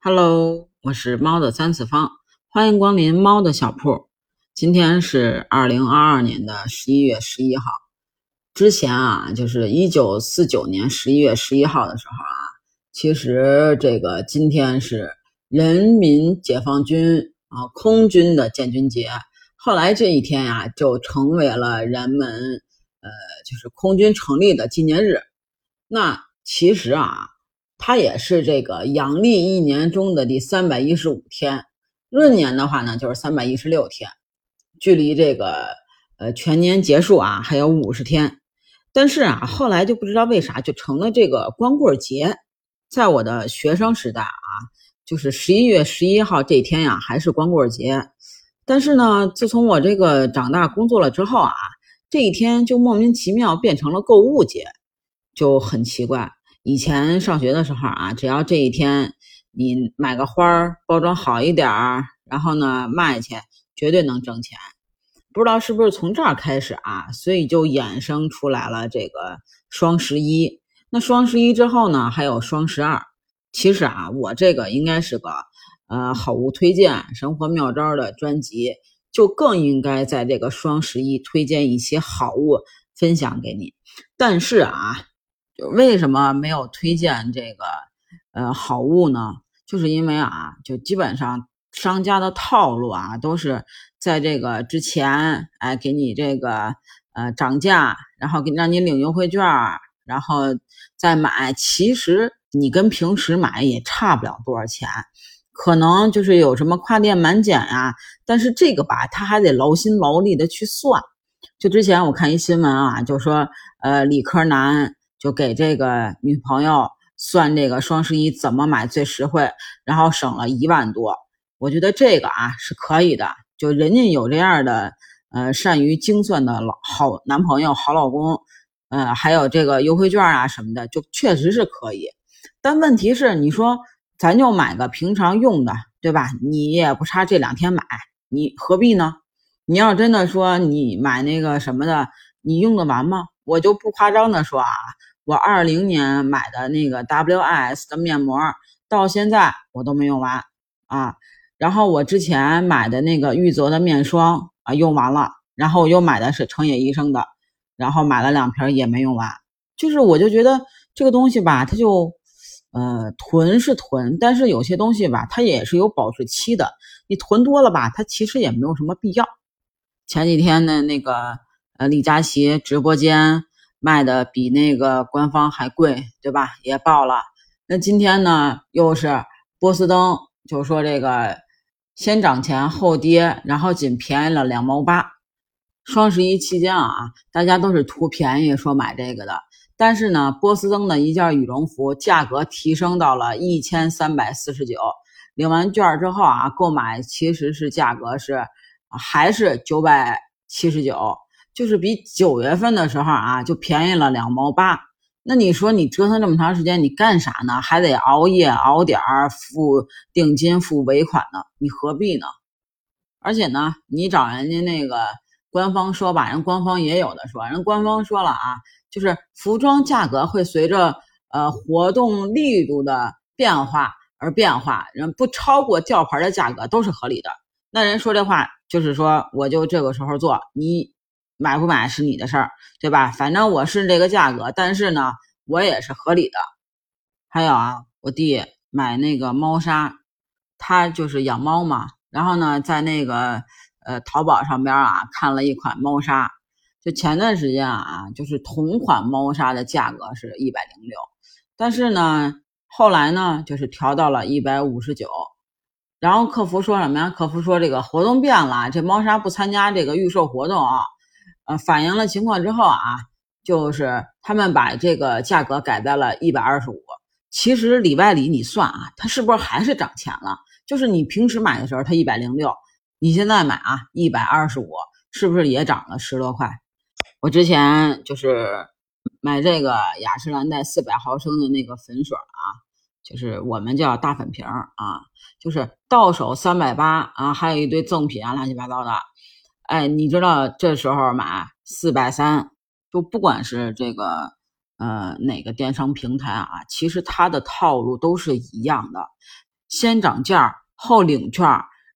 Hello，我是猫的三次方，欢迎光临猫的小铺。今天是二零二二年的十一月十一号。之前啊，就是一九四九年十一月十一号的时候啊，其实这个今天是人民解放军啊空军的建军节。后来这一天呀，就成为了人们呃，就是空军成立的纪念日。那其实啊。它也是这个阳历一年中的第三百一十五天，闰年的话呢就是三百一十六天，距离这个呃全年结束啊还有五十天。但是啊，后来就不知道为啥就成了这个光棍节。在我的学生时代啊，就是十一月十一号这天呀还是光棍节。但是呢，自从我这个长大工作了之后啊，这一天就莫名其妙变成了购物节，就很奇怪。以前上学的时候啊，只要这一天你买个花儿，包装好一点儿，然后呢卖去，绝对能挣钱。不知道是不是从这儿开始啊，所以就衍生出来了这个双十一。那双十一之后呢，还有双十二。其实啊，我这个应该是个呃好物推荐、生活妙招的专辑，就更应该在这个双十一推荐一些好物分享给你。但是啊。就为什么没有推荐这个呃好物呢？就是因为啊，就基本上商家的套路啊，都是在这个之前，哎，给你这个呃涨价，然后给让你领优惠券，然后再买。其实你跟平时买也差不了多少钱，可能就是有什么跨店满减呀。但是这个吧，他还得劳心劳力的去算。就之前我看一新闻啊，就说呃理科男。就给这个女朋友算这个双十一怎么买最实惠，然后省了一万多。我觉得这个啊是可以的，就人家有这样的呃善于精算的老好男朋友、好老公，呃还有这个优惠券啊什么的，就确实是可以。但问题是，你说咱就买个平常用的，对吧？你也不差这两天买，你何必呢？你要真的说你买那个什么的，你用得完吗？我就不夸张的说啊。我二零年买的那个 WIS 的面膜，到现在我都没用完啊。然后我之前买的那个玉泽的面霜啊，用完了。然后我又买的是成野医生的，然后买了两瓶也没用完。就是我就觉得这个东西吧，它就呃囤是囤，但是有些东西吧，它也是有保质期的。你囤多了吧，它其实也没有什么必要。前几天的那个呃李佳琦直播间。卖的比那个官方还贵，对吧？也爆了。那今天呢，又是波司登，就说这个先涨钱后跌，然后仅便宜了两毛八。双十一期间啊，大家都是图便宜说买这个的。但是呢，波司登的一件羽绒服价格提升到了一千三百四十九，领完券之后啊，购买其实是价格是还是九百七十九。就是比九月份的时候啊，就便宜了两毛八。那你说你折腾这么长时间，你干啥呢？还得熬夜熬点儿付定金、付尾款呢？你何必呢？而且呢，你找人家那个官方说吧，人官方也有的说，人官方说了啊，就是服装价格会随着呃活动力度的变化而变化，人不超过吊牌的价格都是合理的。那人说这话就是说，我就这个时候做你。买不买是你的事儿，对吧？反正我是这个价格，但是呢，我也是合理的。还有啊，我弟买那个猫砂，他就是养猫嘛。然后呢，在那个呃淘宝上边啊，看了一款猫砂，就前段时间啊，就是同款猫砂的价格是一百零六，但是呢，后来呢，就是调到了一百五十九。然后客服说什么呀？客服说这个活动变了，这猫砂不参加这个预售活动啊。呃，反映了情况之后啊，就是他们把这个价格改在了一百二十五。其实里外里你算啊，它是不是还是涨钱了？就是你平时买的时候它一百零六，你现在买啊一百二十五，是不是也涨了十多块？我之前就是买这个雅诗兰黛四百毫升的那个粉水啊，就是我们叫大粉瓶啊，就是到手三百八啊，还有一堆赠品啊，乱七八糟的。哎，你知道这时候买四百三，就不管是这个呃哪个电商平台啊，其实它的套路都是一样的。先涨价后领券，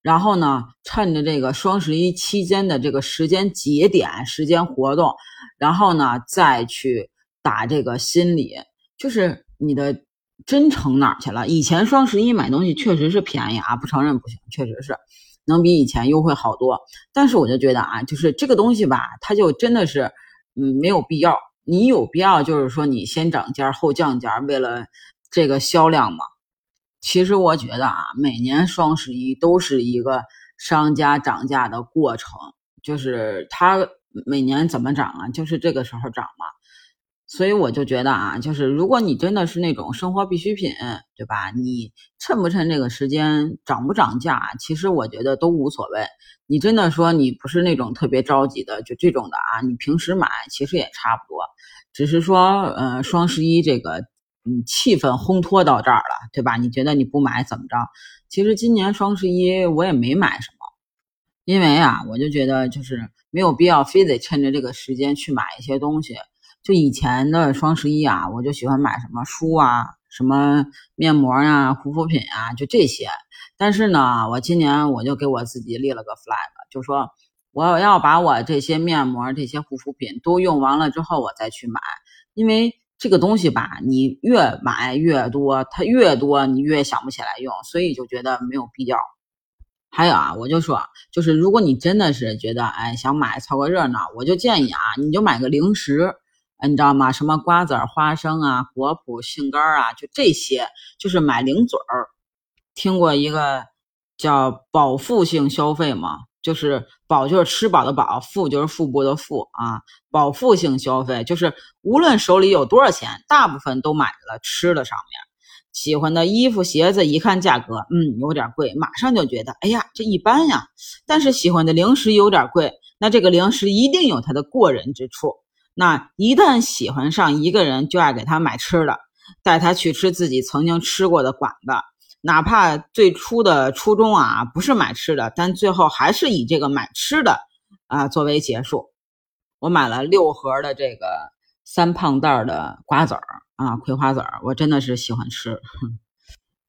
然后呢，趁着这个双十一期间的这个时间节点、时间活动，然后呢再去打这个心理，就是你的真诚哪去了？以前双十一买东西确实是便宜啊，不承认不行，确实是能比以前优惠好多。但是我就觉得啊，就是这个东西吧，它就真的是嗯没有必要。你有必要就是说你先涨价后降价，为了这个销量吗？其实我觉得啊，每年双十一都是一个商家涨价的过程，就是他每年怎么涨啊，就是这个时候涨嘛。所以我就觉得啊，就是如果你真的是那种生活必需品，对吧？你趁不趁这个时间涨不涨价，其实我觉得都无所谓。你真的说你不是那种特别着急的，就这种的啊，你平时买其实也差不多，只是说呃双十一这个。嗯，气氛烘托到这儿了，对吧？你觉得你不买怎么着？其实今年双十一我也没买什么，因为啊，我就觉得就是没有必要非得趁着这个时间去买一些东西。就以前的双十一啊，我就喜欢买什么书啊、什么面膜啊、护肤品啊，就这些。但是呢，我今年我就给我自己立了个 flag，就说我要把我这些面膜、这些护肤品都用完了之后，我再去买，因为。这个东西吧，你越买越多，它越多你越想不起来用，所以就觉得没有必要。还有啊，我就说，就是如果你真的是觉得哎想买凑个热闹，我就建议啊，你就买个零食，你知道吗？什么瓜子、花生啊、果脯、杏干啊，就这些，就是买零嘴儿。听过一个叫饱腹性消费吗？就是饱就是吃饱的饱，腹就是腹部的腹啊。饱腹性消费就是无论手里有多少钱，大部分都买了吃的上面。喜欢的衣服鞋子，一看价格，嗯，有点贵，马上就觉得，哎呀，这一般呀。但是喜欢的零食有点贵，那这个零食一定有它的过人之处。那一旦喜欢上一个人，就爱给他买吃的，带他去吃自己曾经吃过的馆子。哪怕最初的初衷啊不是买吃的，但最后还是以这个买吃的啊作为结束。我买了六盒的这个三胖袋的瓜子儿啊，葵花籽儿，我真的是喜欢吃，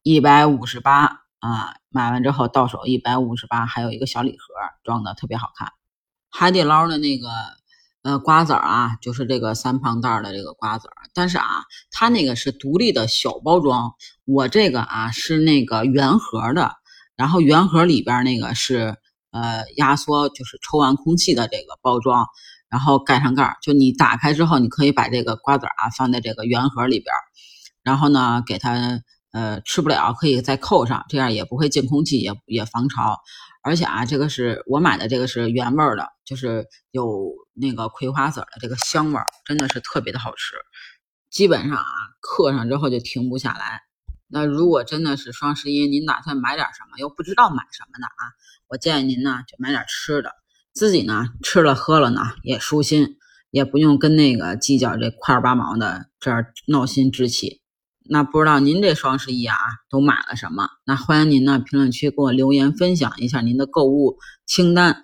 一百五十八啊，买完之后到手一百五十八，还有一个小礼盒装的特别好看。海底捞的那个。呃，瓜子儿啊，就是这个三胖袋的这个瓜子儿，但是啊，它那个是独立的小包装，我这个啊是那个圆盒的，然后圆盒里边那个是呃压缩，就是抽完空气的这个包装，然后盖上盖儿，就你打开之后，你可以把这个瓜子儿啊放在这个圆盒里边，然后呢给它呃吃不了可以再扣上，这样也不会进空气，也也防潮。而且啊，这个是我买的，这个是原味的，就是有那个葵花籽的这个香味，真的是特别的好吃。基本上啊，嗑上之后就停不下来。那如果真的是双十一，您打算买点什么，又不知道买什么的啊，我建议您呢就买点吃的，自己呢吃了喝了呢也舒心，也不用跟那个计较这块八毛的这儿闹心置气。那不知道您这双十一啊都买了什么？那欢迎您呢评论区给我留言分享一下您的购物清单。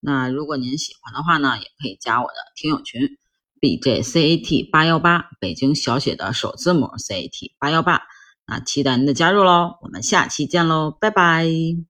那如果您喜欢的话呢，也可以加我的听友群 b j c a t 八幺八，北京小写的首字母 c a t 八幺八。那期待您的加入喽！我们下期见喽，拜拜。